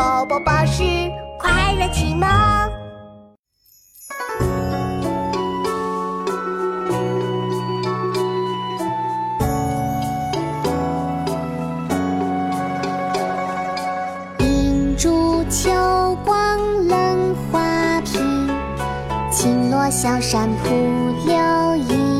宝宝巴士快乐启蒙。银烛秋光冷画屏，轻罗小扇扑流萤。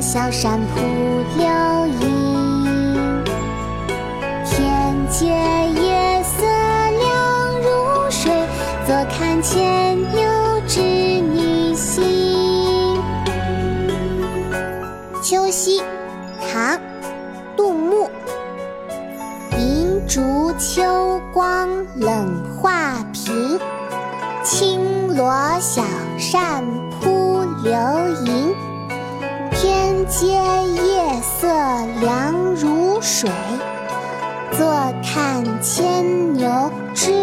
小扇扑流萤。天阶夜色凉如水，坐看牵牛织女星。秋夕，唐·杜牧。银烛秋光冷画屏，轻罗小扇扑流萤。阶夜色凉如水，坐看牵牛织